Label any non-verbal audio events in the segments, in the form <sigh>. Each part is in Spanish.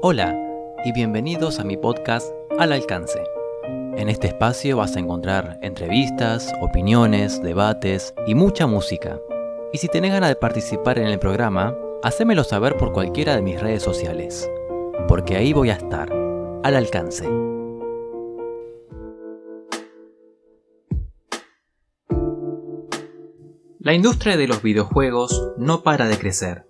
Hola y bienvenidos a mi podcast Al Alcance. En este espacio vas a encontrar entrevistas, opiniones, debates y mucha música. Y si tenés ganas de participar en el programa, hacémelo saber por cualquiera de mis redes sociales, porque ahí voy a estar, al alcance. La industria de los videojuegos no para de crecer.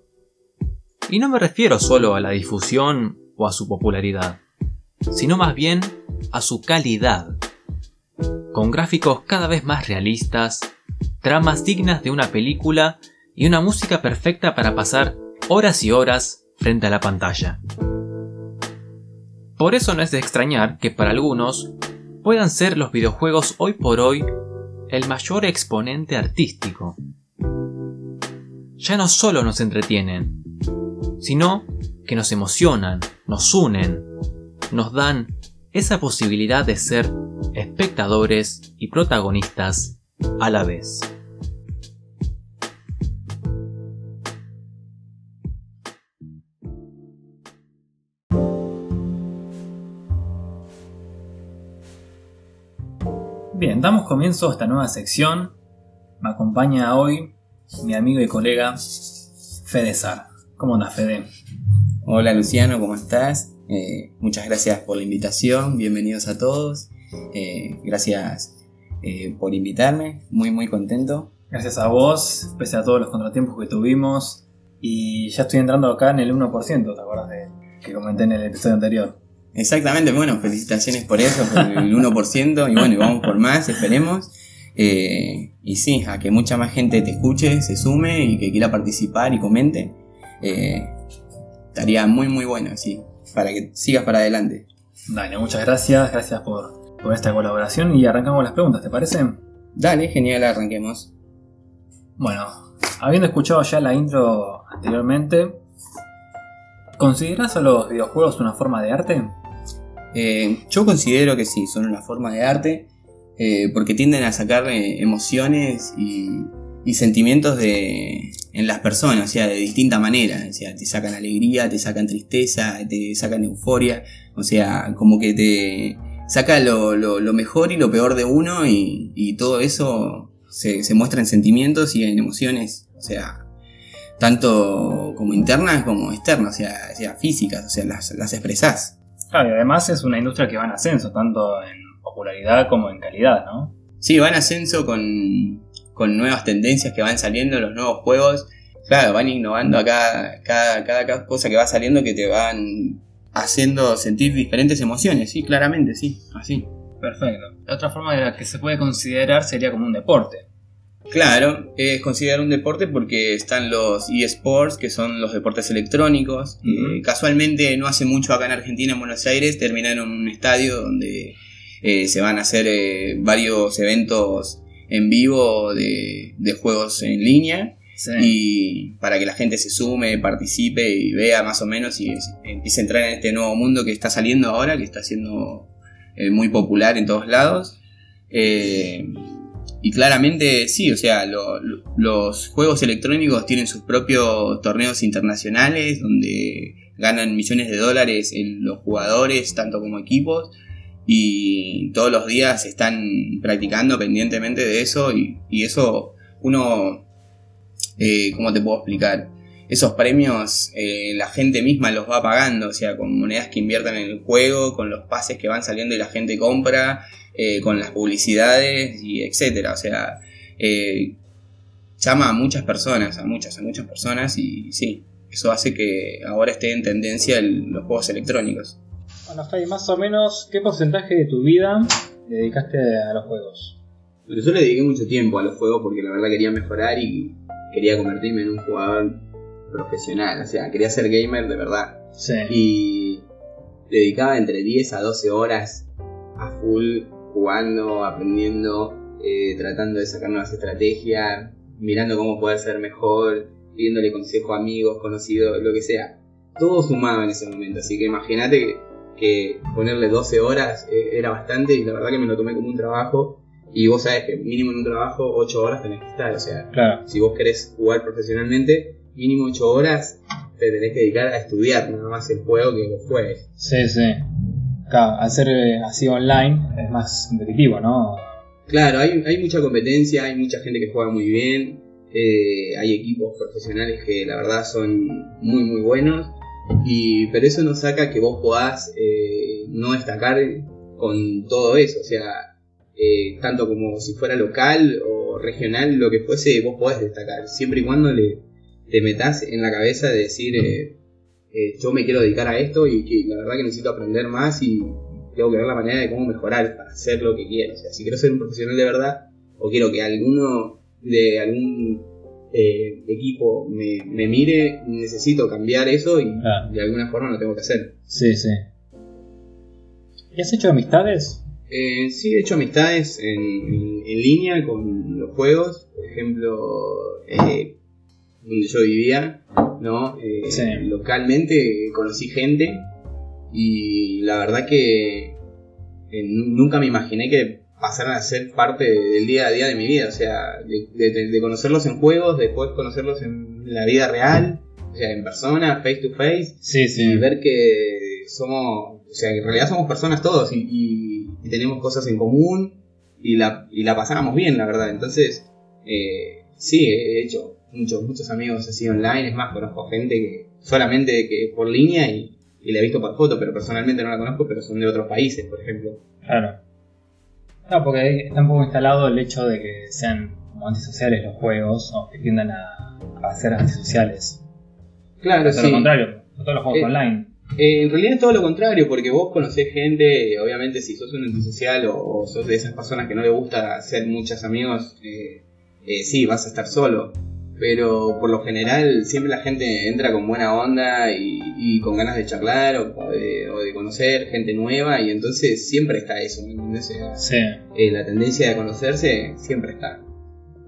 Y no me refiero solo a la difusión o a su popularidad, sino más bien a su calidad. Con gráficos cada vez más realistas, tramas dignas de una película y una música perfecta para pasar horas y horas frente a la pantalla. Por eso no es de extrañar que para algunos puedan ser los videojuegos hoy por hoy el mayor exponente artístico. Ya no solo nos entretienen, sino que nos emocionan, nos unen, nos dan esa posibilidad de ser espectadores y protagonistas a la vez. Bien, damos comienzo a esta nueva sección. Me acompaña hoy mi amigo y colega Fede Sar. ¿Cómo andas, Fede? Hola Luciano, ¿cómo estás? Eh, muchas gracias por la invitación, bienvenidos a todos. Eh, gracias eh, por invitarme, muy muy contento. Gracias a vos, pese a todos los contratiempos que tuvimos. Y ya estoy entrando acá en el 1%, ¿te acuerdas de que comenté en el episodio anterior? Exactamente, bueno, felicitaciones por eso, por el 1%, y bueno, y vamos por más, esperemos. Eh, y sí, a que mucha más gente te escuche, se sume y que quiera participar y comente. Eh, estaría muy, muy bueno, sí, para que sigas para adelante. Dale, muchas gracias, gracias por, por esta colaboración y arrancamos las preguntas, ¿te parece? Dale, genial, arranquemos. Bueno, habiendo escuchado ya la intro anteriormente, ¿consideras a los videojuegos una forma de arte? Eh, yo considero que sí, son una forma de arte eh, porque tienden a sacar eh, emociones y, sentimientos de, en las personas, o sea, de distinta manera. O sea, te sacan alegría, te sacan tristeza, te sacan euforia, o sea, como que te saca lo, mejor y lo peor de uno y, todo eso se, muestra en sentimientos y en emociones, o sea, tanto como internas como externas, o sea, sea físicas, o sea, las, las expresás. Claro, y además es una industria que va en ascenso, tanto en popularidad como en calidad, ¿no? Sí, va en ascenso con, nuevas tendencias que van saliendo, los nuevos juegos. Claro, van innovando a cada, cada, cosa que va saliendo que te van haciendo sentir diferentes emociones, sí, claramente, sí, así. Perfecto. La otra forma de la que se puede considerar sería como un deporte. Claro, es considerado un deporte porque están los eSports, que son los deportes electrónicos. Eh, casualmente, no hace mucho acá en Argentina, en Buenos Aires, terminaron un estadio donde eh, se van a hacer eh, varios eventos en vivo de, juegos en línea. Y para que la gente se sume, participe y vea más o menos y empiece a entrar en este nuevo mundo que está saliendo ahora, que está siendo muy popular en todos lados. Y claramente sí, o sea, los juegos electrónicos tienen sus propios torneos internacionales donde ganan millones de dólares en los jugadores, tanto como equipos, y todos los días están practicando pendientemente de eso y, eso uno, eh, ¿cómo te puedo explicar? Esos premios eh, la gente misma los va pagando, o sea, con monedas que inviertan en el juego, con los pases que van saliendo y la gente compra, eh, con las publicidades y etcétera. O sea, eh, llama a muchas personas, a muchas, a muchas personas y sí, eso hace que ahora esté en tendencia los juegos electrónicos. Bueno, Fay, más o menos, ¿qué porcentaje de tu vida dedicaste a los juegos? Bueno, yo le dediqué mucho tiempo a los juegos porque la verdad quería mejorar y quería convertirme en un jugador profesional, o sea, quería ser gamer de verdad. Sí. Y dedicaba entre 10 a 12 horas a full jugando, aprendiendo, eh, tratando de sacar nuevas estrategias, mirando cómo poder ser mejor, pidiéndole consejo a amigos, conocidos, lo que sea. Todo sumaba en ese momento, así que imagínate que, ponerle 12 horas eh, era bastante y la verdad que me lo tomé como un trabajo. Y vos sabés que mínimo en un trabajo 8 horas tenés que estar, o sea, claro. si vos querés jugar profesionalmente, mínimo 8 horas te tenés que dedicar a estudiar nada más el juego que los juegues. Sí, sí. Claro, al ser eh, así online es más competitivo, ¿no? Claro, hay, hay mucha competencia, hay mucha gente que juega muy bien, eh, hay equipos profesionales que la verdad son muy muy buenos, y, pero eso no saca que vos podás eh, no destacar con todo eso, o sea, eh, tanto como si fuera local o regional, lo que fuese, vos podés destacar, siempre y cuando le, te metas en la cabeza de decir, eh, eh, yo me quiero dedicar a esto y que la verdad que necesito aprender más y tengo que ver la manera de cómo mejorar para hacer lo que quiero. O sea, si quiero ser un profesional de verdad o quiero que alguno de algún eh, equipo me, me mire, necesito cambiar eso y Ah. de alguna forma lo tengo que hacer. Sí, sí. ¿Y has hecho amistades? Eh, sí, he hecho amistades en, en- en línea con los juegos. Por ejemplo, eh, donde yo vivía, ¿no? Eh, Sí. Localmente conocí gente y la verdad que nu- nunca me imaginé que pasaran a ser parte de- del día a día de mi vida. O sea, de, de- de conocerlos en juegos, después conocerlos en la vida real, o sea, en persona, face to face Sí, y ver que somos, o sea, en realidad somos personas todos y, y- y tenemos cosas en común y la, y la pasábamos bien, la verdad. Entonces, eh, sí, he hecho muchos, muchos amigos así online, es más, conozco gente que solamente que por línea y, y la he visto por foto, pero personalmente no la conozco, pero son de otros países, por ejemplo. Claro. No, porque está un poco instalado el hecho de que sean como antisociales los juegos o que tiendan a, a ser antisociales. Claro, sí. lo contrario, todos los juegos Eh, online. Eh, en realidad es todo lo contrario, porque vos conocés gente, obviamente si sos un antisocial o, o sos de esas personas que no le gusta hacer muchos amigos, eh, eh, sí, vas a estar solo. Pero por lo general siempre la gente entra con buena onda y, y con ganas de charlar o, de, o de conocer gente nueva y entonces siempre está eso, ¿me sea, Sí. eh, la tendencia de conocerse siempre está.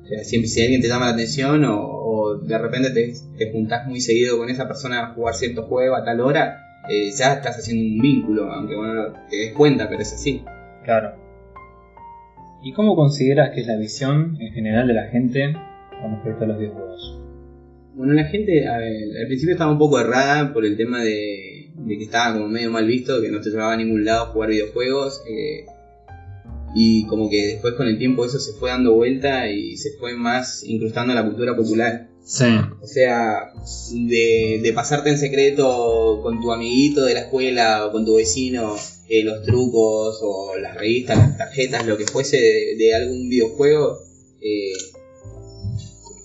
O sea, siempre si alguien te llama la atención o, o de repente te, te juntás muy seguido con esa persona a jugar cierto juego a tal hora, eh, ya estás haciendo un vínculo, aunque bueno, no te des cuenta, pero es así. Claro. ¿Y cómo consideras que es la visión en general de la gente con respecto a los videojuegos? Bueno, la gente a ver, al principio estaba un poco errada por el tema de, de que estaba como medio mal visto, que no te llevaba a ningún lado jugar videojuegos. eh, y como que después con el tiempo eso se fue dando vuelta y se fue más incrustando en la cultura popular. Sí. O sea, de, de pasarte en secreto con tu amiguito de la escuela o con tu vecino eh, los trucos o las revistas, las tarjetas, lo que fuese de, de algún videojuego, eh,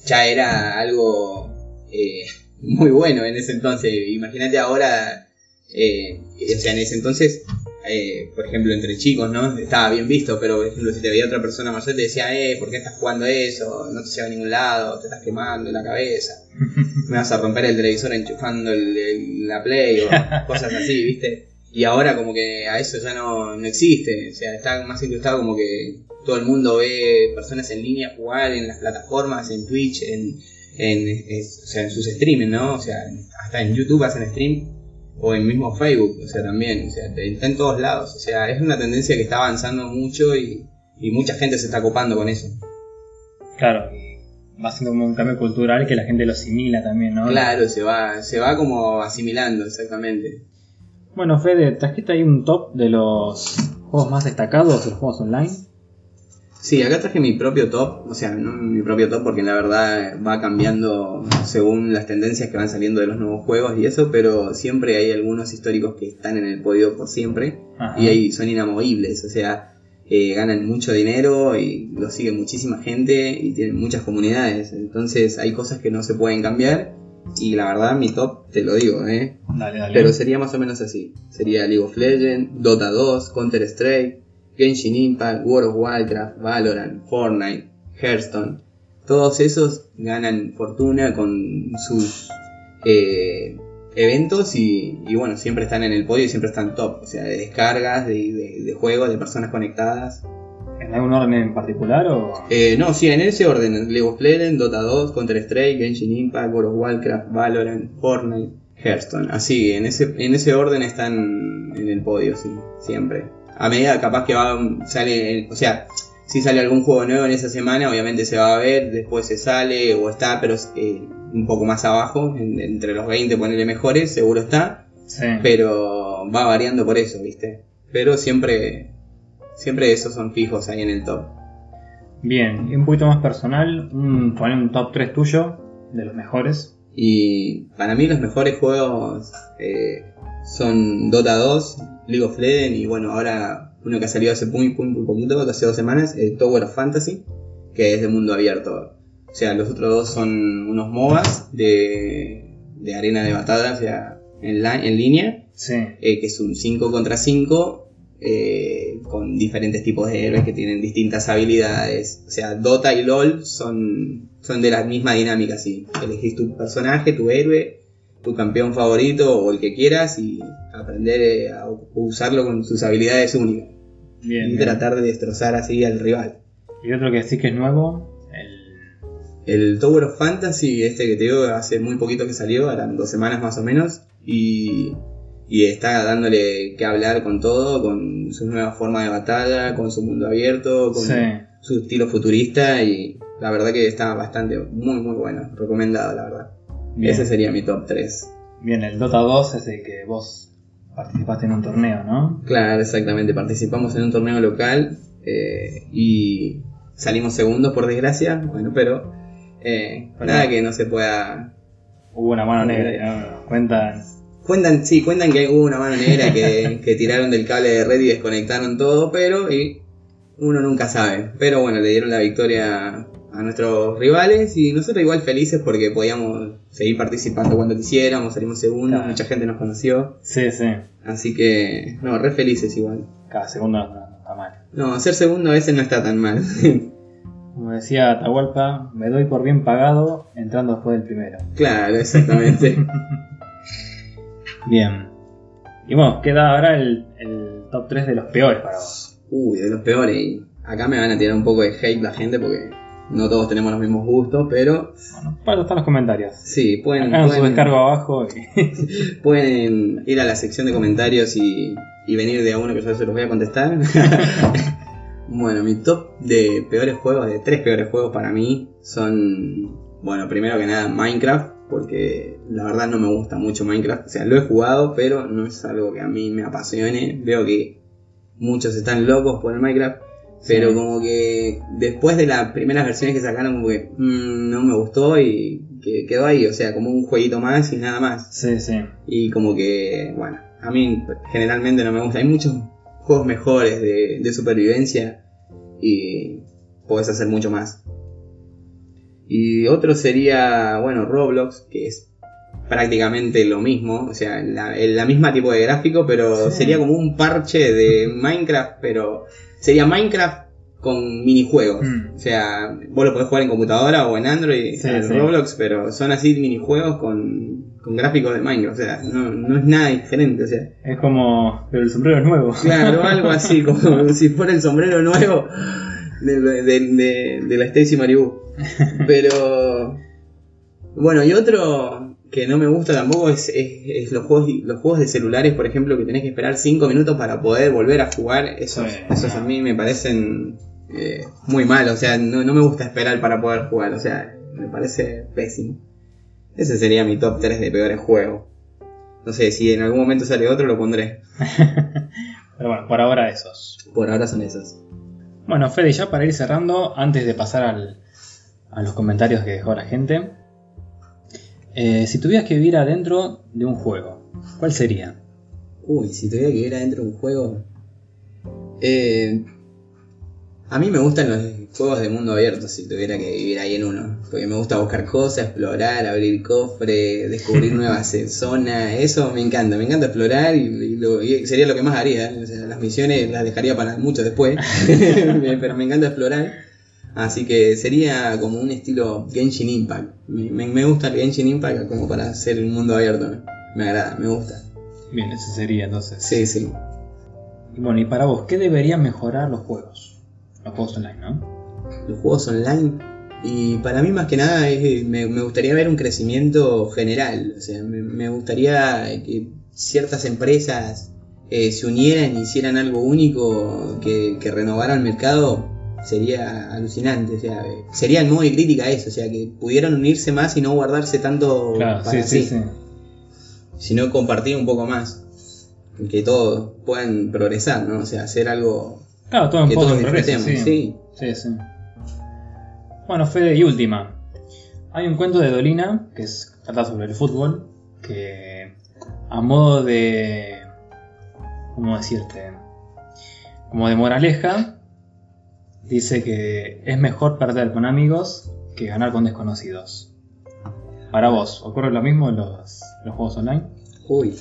ya era algo eh, muy bueno en ese entonces. Imagínate ahora, eh, o sea, en ese entonces, eh, por ejemplo, entre chicos, ¿no? Estaba bien visto, pero por ejemplo, si te veía otra persona mayor, te decía, eh, ¿por qué estás jugando eso? No te lleva a ningún lado, te estás quemando la cabeza <laughs> me vas a romper el televisor enchufando el- el- la Play o cosas así, ¿viste? Y ahora como que a eso ya no, no existe, o sea, está más incrustado como que todo el mundo ve personas en línea jugar en las plataformas, en Twitch, en, en, es- o sea, en sus streaming, ¿no? O sea, hasta en YouTube hacen stream o en mismo Facebook, o sea, también, o sea, está en todos lados, o sea, es una tendencia que está avanzando mucho y, y mucha gente se está copando con eso. Claro. y Va siendo como un cambio cultural que la gente lo asimila también, ¿no? Claro, se va, se va como asimilando, exactamente. Bueno, Fede, trajiste ahí un top de los juegos más destacados de los juegos online. Sí, acá traje mi propio top, o sea, no mi propio top porque la verdad va cambiando según las tendencias que van saliendo de los nuevos juegos y eso, pero siempre hay algunos históricos que están en el podio por siempre Ajá. y ahí son inamovibles, o sea, eh, ganan mucho dinero y los sigue muchísima gente y tienen muchas comunidades, entonces hay cosas que no se pueden cambiar y la verdad mi top te lo digo, ¿eh? Dale, dale. Pero sería más o menos así. Sería League of Legends, Dota 2, Counter Strike, Genshin Impact, World of Warcraft, Valorant, Fortnite, Hearthstone. Todos esos ganan fortuna con sus eh, eventos y, y bueno, siempre están en el podio y siempre están top. O sea, de descargas, de, de- de juegos, de personas conectadas. ¿En algún orden en particular o...? Eh, no, sí, en ese orden. League of Legends, Dota 2, Counter Strike, Genshin Impact, World of Warcraft, Valorant, Fortnite, Hearthstone. Así, en ese, en ese orden están en el podio, sí, siempre. A medida capaz que va, sale, o sea, si sale algún juego nuevo en esa semana, obviamente se va a ver, después se sale o está, pero eh, un poco más abajo, en- entre los 20 ponerle mejores, seguro está, Sí. pero va variando por eso, ¿viste? Pero siempre, siempre esos son fijos ahí en el top. Bien, y un poquito más personal, un, poner un top 3 tuyo, de los mejores. Y para mí los mejores juegos eh, son Dota 2, League of Legends y bueno, ahora uno que ha salido hace muy, muy, muy poquito, hace dos semanas, el Tower of Fantasy, que es de mundo abierto. O sea, los otros dos son unos MOBAs de, de arena de batalla, o sea, en, la- en línea, Sí. eh, que es un 5 contra 5, eh, con diferentes tipos de héroes que tienen distintas habilidades. O sea, Dota y LOL son, son de la misma dinámica, sí. Elegís tu personaje, tu héroe, tu campeón favorito o el que quieras y aprender eh, a usarlo con sus habilidades únicas. Bien. y bien. tratar de destrozar así al rival. Y otro que sí que es nuevo, el... El Tower of Fantasy, este que te digo, hace muy poquito que salió, eran dos semanas más o menos, y, y está dándole que hablar con todo, con su nueva forma de batalla, con su mundo abierto, con Sí. su estilo futurista, y la verdad que está bastante, muy muy bueno, recomendado la verdad. Bien. Ese sería mi top 3. Bien, el Dota 2 es el que vos participaste en un torneo, ¿no? Claro, exactamente, participamos en un torneo local eh, y salimos segundos por desgracia, bueno, pero eh, Bueno. nada que no se pueda Hubo una mano negra, ¿no? Cuentan. Cuentan, sí, cuentan que hubo una mano negra que, <laughs> que tiraron del cable de red y desconectaron todo, pero y uno nunca sabe. Pero bueno, le dieron la victoria a nuestros rivales y nosotros igual felices porque podíamos seguir participando cuando quisiéramos, salimos segundos, Claro. mucha gente nos conoció, Sí, sí. así que no, re felices igual. Cada segundo no, no está mal. No, ser segundo a veces no está tan mal. <laughs> Como decía Atahualpa, me doy por bien pagado entrando después del primero. claro, exactamente. <laughs> Bien. Y bueno, queda ahora el, el top 3 de los peores para vos. Uy, de los peores. Y acá me van a tirar un poco de hate la gente porque no todos tenemos los mismos gustos, pero Bueno, para están los comentarios. sí, pueden, Hagan su pueden- descargo abajo y. <laughs> Pueden ir a la sección de comentarios y, y venir de a uno que yo se los voy a contestar. <laughs> bueno, mi top de peores juegos, de tres peores juegos para mí, son, bueno, primero que nada Minecraft, porque la verdad no me gusta mucho Minecraft. O sea, lo he jugado, pero no es algo que a mí me apasione. Veo que muchos están locos por el Minecraft. Pero Sí. como que después de las primeras versiones que sacaron, como que mm, no me gustó y que quedó ahí. O sea, como un jueguito más y nada más. Sí, sí. Y como que, bueno, a mí generalmente no me gusta. Hay muchos juegos mejores de, de supervivencia y puedes hacer mucho más. Y otro sería, bueno, Roblox, que es prácticamente lo mismo, o sea, la, el- la misma tipo de gráfico, pero Sí. sería como un parche de Minecraft, pero sería Minecraft con minijuegos. Mm. O sea, vos lo podés jugar en computadora o en Android, Sí, en sí. Roblox, pero son así minijuegos con, con gráficos de Minecraft, o sea, no, no es nada diferente, o sea, Es como. Pero el sombrero es nuevo. claro, <laughs> algo así, como si fuera el sombrero nuevo de, de- de- de la Stacy Malibu. <laughs> Pero, bueno, y otro que no me gusta tampoco es, es- es los, juegos, los juegos de celulares, por ejemplo, que tenés que esperar 5 minutos para poder volver a jugar, esos, Sí. esos a mí me parecen eh, muy mal, o sea, no, no me gusta esperar para poder jugar, o sea, me parece pésimo. Ese sería mi top 3 de peores juegos. No sé, si en algún momento sale otro lo pondré. <laughs> Pero bueno, por ahora esos. Por ahora son esos. Bueno, Fede, ya para ir cerrando, antes de pasar al- a los comentarios que dejó la gente, eh, si tuvieras que vivir adentro de un juego, ¿cuál sería? Uy, si tuviera que vivir adentro de un juego. Eh, a mí me gustan los juegos de mundo abierto, si tuviera que vivir ahí en uno. Porque me gusta buscar cosas, explorar, abrir cofre, descubrir <laughs> nuevas eh, zonas. Eso me encanta, me encanta explorar y, y lo- y sería lo que más haría. O sea, las misiones las dejaría para mucho después. <laughs> <laughs> Pero me encanta explorar. Así que sería como un estilo Genshin Impact. Me, me- me gusta el Genshin Impact como para hacer un mundo abierto. Me agrada, me gusta. Bien, ese sería entonces. Sí, sí. Y Bueno, y para vos, ¿qué deberían mejorar los juegos? Los juegos online, ¿no? Los juegos online. Y para mí más que nada es- me, me gustaría ver un crecimiento general. O sea, me, gustaría que ciertas empresas eh, se unieran y hicieran algo único que, que renovara el mercado. Sería alucinante. O sea, sería el modo de crítica eso, o sea, que pudieran unirse más y no guardarse tanto Claro, para sí, sí, sino compartir un poco más. Que todos puedan progresar, ¿no? O sea, hacer algo Claro, todo que todos progreso. Sí. Sí, sí. Bueno, Fede, y última. Hay un cuento de Dolina que es, trata sobre el fútbol, que a modo de... ¿Cómo decirte? Como de moraleja, dice que es mejor perder con amigos que ganar con desconocidos. Para vos, ¿ocurre lo mismo en los, juegos online? Uy.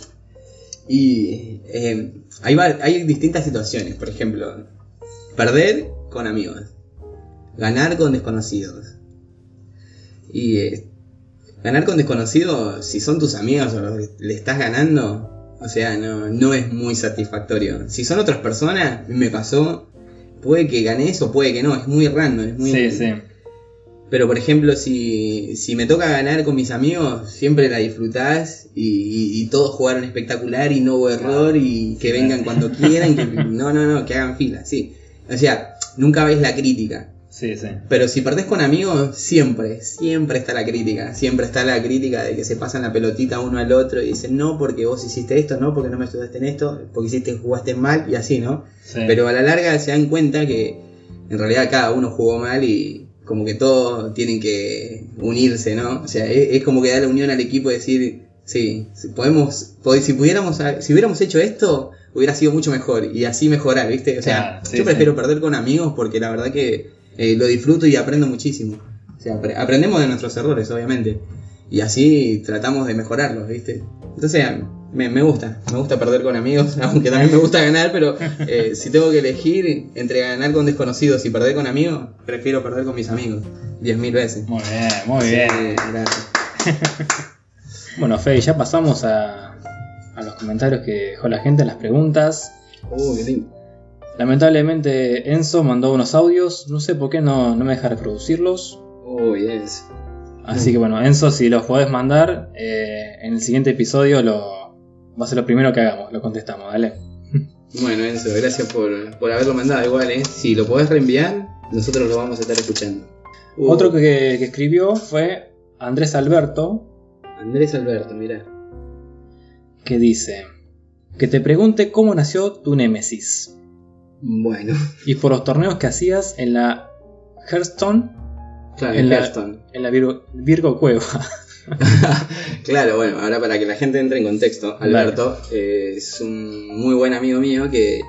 Y eh, hay, hay distintas situaciones. Por ejemplo, perder con amigos. Ganar con desconocidos. Y eh, ganar con desconocidos, si son tus amigos o los que le estás ganando, o sea, no, no es muy satisfactorio. Si son otras personas, me pasó, puede que ganes o puede que no, es muy random, es muy... Sí, sí. Pero por ejemplo, si, si me toca ganar con mis amigos, siempre la disfrutás y, y- y todos jugaron espectacular y no hubo error y que vengan cuando quieran, que <laughs> no, no, no, que hagan fila, sí. O sea, nunca ves la crítica. Sí, sí. Pero si perdés con amigos, siempre, siempre está la crítica. Siempre está la crítica de que se pasan la pelotita uno al otro y dicen, no, porque vos hiciste esto, no, porque no me ayudaste en esto, porque hiciste, jugaste mal y así, ¿no? sí. Pero a la larga se dan cuenta que en realidad cada uno jugó mal y como que todos tienen que unirse, ¿no? O sea, es, es como que da la unión al equipo y decir, sí, si podemos, pod- si pudiéramos, si hubiéramos hecho esto, hubiera sido mucho mejor y así mejorar, ¿viste? O sea, Claro, sí, yo prefiero perder con amigos porque la verdad que eh, lo disfruto y aprendo muchísimo. O sea, apre- aprendemos de nuestros errores, obviamente. Y así tratamos de mejorarlos, ¿viste? Entonces, me, me gusta, me gusta perder con amigos, <laughs> aunque también me gusta ganar, pero eh, si tengo que elegir entre ganar con desconocidos y perder con amigos, prefiero perder con mis amigos. Diez mil veces. Muy bien, muy bien. Gracias. <laughs> Bueno, Fede, ya pasamos a, a los comentarios que dejó la gente, las preguntas. Uy, qué lindo. Lamentablemente Enzo mandó unos audios, no sé por qué no, no me deja reproducirlos. Uy, es. Así que bueno, Enzo, si los podés mandar, eh, en el siguiente episodio lo, va a ser lo primero que hagamos, lo contestamos, dale. Bueno, Enzo, gracias por, por haberlo mandado igual, ¿eh? Si lo podés reenviar, nosotros lo vamos a estar escuchando. Uh, Otro que, que escribió fue Andrés Alberto, Andrés Alberto, mirá. que dice que te pregunte cómo nació tu Némesis Bueno, y por los torneos que hacías en la Hearthstone, claro, En la- Hearthstone. en la Virgo, Virgo Cueva. <laughs> claro, bueno, ahora para que la gente entre en contexto, Alberto eh, es un muy buen amigo mío que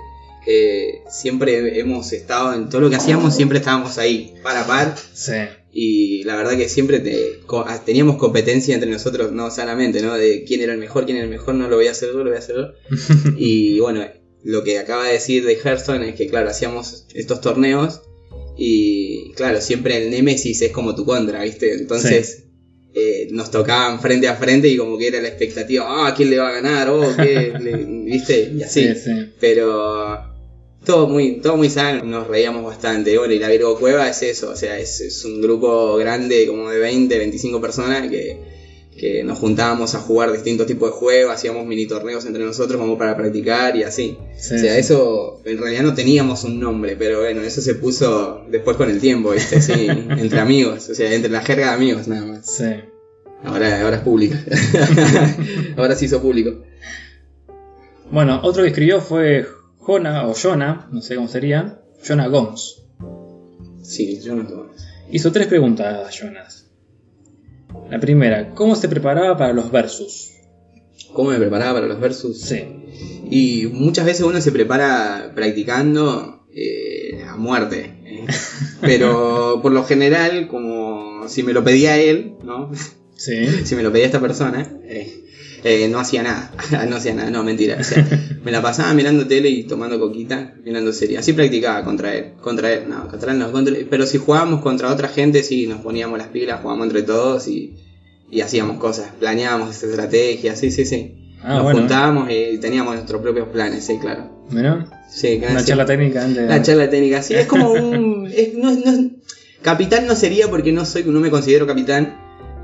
eh, siempre hemos estado en todo lo que hacíamos, siempre estábamos ahí, par a par, sí, y la verdad que siempre te- ah, teníamos competencia entre nosotros, no sanamente, ¿no? De quién era el mejor, quién era el mejor, no lo voy a hacer yo, lo voy a hacer yo. <laughs> y bueno, lo que acaba de decir de Hearthstone es que, claro, hacíamos estos torneos y, claro, siempre el Nemesis es como tu contra, ¿viste? Entonces eh, nos tocaban frente a frente y como que era la expectativa, ah, ¿quién le va a ganar? Oh, ¿qué? <laughs> Le- ¿Viste? Y así. sí, sí. Pero todo muy, todo muy sano, nos reíamos bastante. Bueno, y la Virgo Cueva es eso, o sea, es, es un grupo grande como de 20, 25 personas que, que nos juntábamos a jugar distintos tipos de juegos, hacíamos mini torneos entre nosotros como para practicar y así. Sí, o sea, sí. eso en realidad no teníamos un nombre, pero bueno, eso se puso después con el tiempo, ¿viste? Sí, <laughs> entre amigos, o sea, entre la jerga de amigos nada más. Sí. Ahora, ahora es público. <laughs> ahora se hizo público. Bueno, otro que escribió fue Jona, o Jonah, no sé cómo sería, Jonah Gomes. Sí, yo no Hizo tres preguntas, Jonas. La primera, ¿cómo se preparaba para los versus? ¿Cómo me preparaba para los versus? Sí, Y muchas veces uno se prepara practicando eh, a muerte. eh. <laughs> Pero por lo general, como si me lo pedía él, ¿no? sí, <laughs> si me lo pedía esta persona, eh, eh, no hacía nada. <laughs> no hacía nada, no, mentira. O sea, me la pasaba mirando tele y tomando coquita, mirando serie. Así practicaba contra él. Contra él, no, contra él no. contra- pero si jugábamos contra otra gente, sí, nos poníamos las pilas, jugábamos entre todos y, y hacíamos cosas. Planeábamos estrategias, sí, sí, sí. Ah, Nos bueno. juntábamos y teníamos nuestros propios planes, sí, claro. Mirá, Sí, una charla técnica antes. La charla técnica, sí, es como un. <laughs> es- no, no- capitán no sería porque no soy, no me considero capitán,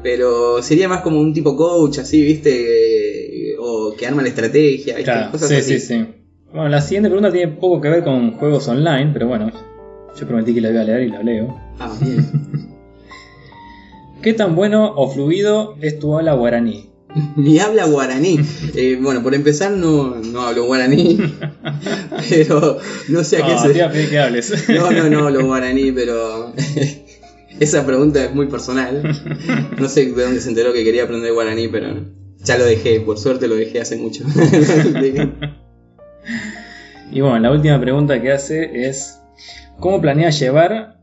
pero sería más como un tipo coach, así, ¿viste? O que arma la estrategia, ¿viste? Claro, Cosas sí, así. sí, sí. Bueno, la siguiente pregunta tiene poco que ver con juegos online, pero bueno, Yo prometí que la iba a leer y la leo. Ah, bien. <laughs> ¿Qué tan bueno o fluido es tu habla guaraní? <laughs> Mi habla guaraní. Eh, bueno, por empezar no, no hablo guaraní. <laughs> pero no sé a qué se... te iba a pedir que hables. No, no, no hablo guaraní, pero... Esa pregunta es muy personal. <laughs> No sé de dónde se enteró que quería aprender guaraní, pero ya lo dejé. Por suerte lo dejé hace mucho. <laughs> Y bueno, la última pregunta que hace es: ¿Cómo planeas llevar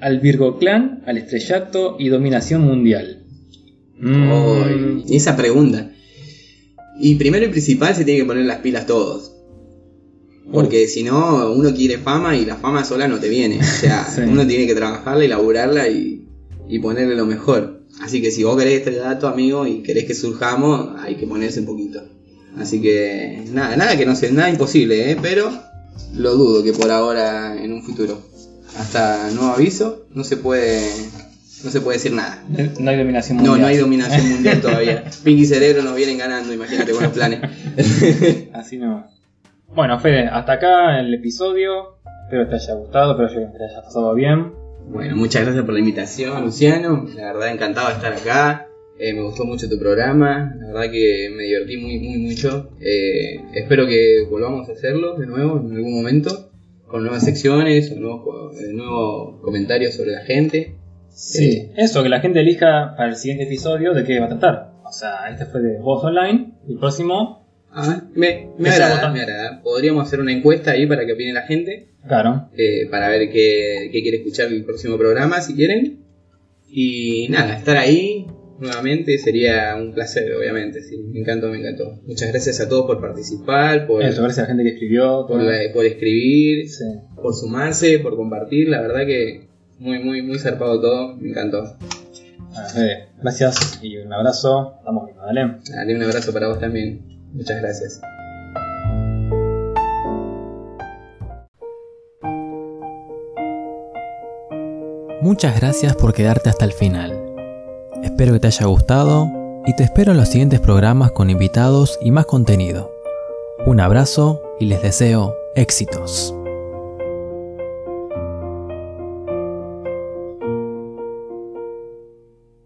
al Virgo Clan al estrellato y dominación mundial? Mm, esa pregunta. Y primero y principal se tiene que poner las pilas todos. Porque si no, uno quiere fama y la fama sola no te viene. O sea, <laughs> Sí. uno tiene que trabajarla y laburarla y, y ponerle lo mejor. Así que si vos querés este dato, amigo, y querés que surjamos, hay que ponerse un poquito. Así que nada, nada que no sea nada imposible, ¿eh? pero lo dudo que por ahora en un futuro. Hasta nuevo aviso, no se puede, no se puede decir nada. No hay dominación No, mundial. no hay dominación mundial todavía. <laughs> Pinky y Cerebro nos vienen ganando, imagínate los planes. Así no. Bueno, Fede, hasta acá el episodio. Espero que te haya gustado, espero que te haya pasado bien. bueno, muchas gracias por la invitación, Luciano. La verdad, encantado de estar acá. Eh, me gustó mucho tu programa. La verdad que me divertí muy, muy mucho. Eh, espero que volvamos a hacerlo de nuevo en algún momento. Con nuevas secciones o nuevos, eh, nuevos comentarios sobre la gente. Sí, eso, que la gente elija para el siguiente episodio de qué va a tratar. O sea, este fue de Voz Online. El próximo, Ah, me, me agrada, me agrada. Podríamos hacer una encuesta ahí para que opine la gente. claro. eh, para ver qué, qué quiere escuchar el próximo programa, si quieren. Y nada, estar ahí nuevamente sería un placer, obviamente. Sí, me encantó, me encantó. Muchas gracias a todos por participar, por, Eso, gracias a la gente que escribió. por, la- por escribir, Sí. por sumarse, por compartir. La verdad que muy, muy, muy zarpado todo. Me encantó. Bueno, gracias y un abrazo. Estamos viendo, ¿vale? Dale un abrazo para vos también. Muchas gracias. Muchas gracias por quedarte hasta el final. Espero que te haya gustado y te espero en los siguientes programas con invitados y más contenido. Un abrazo y les deseo éxitos.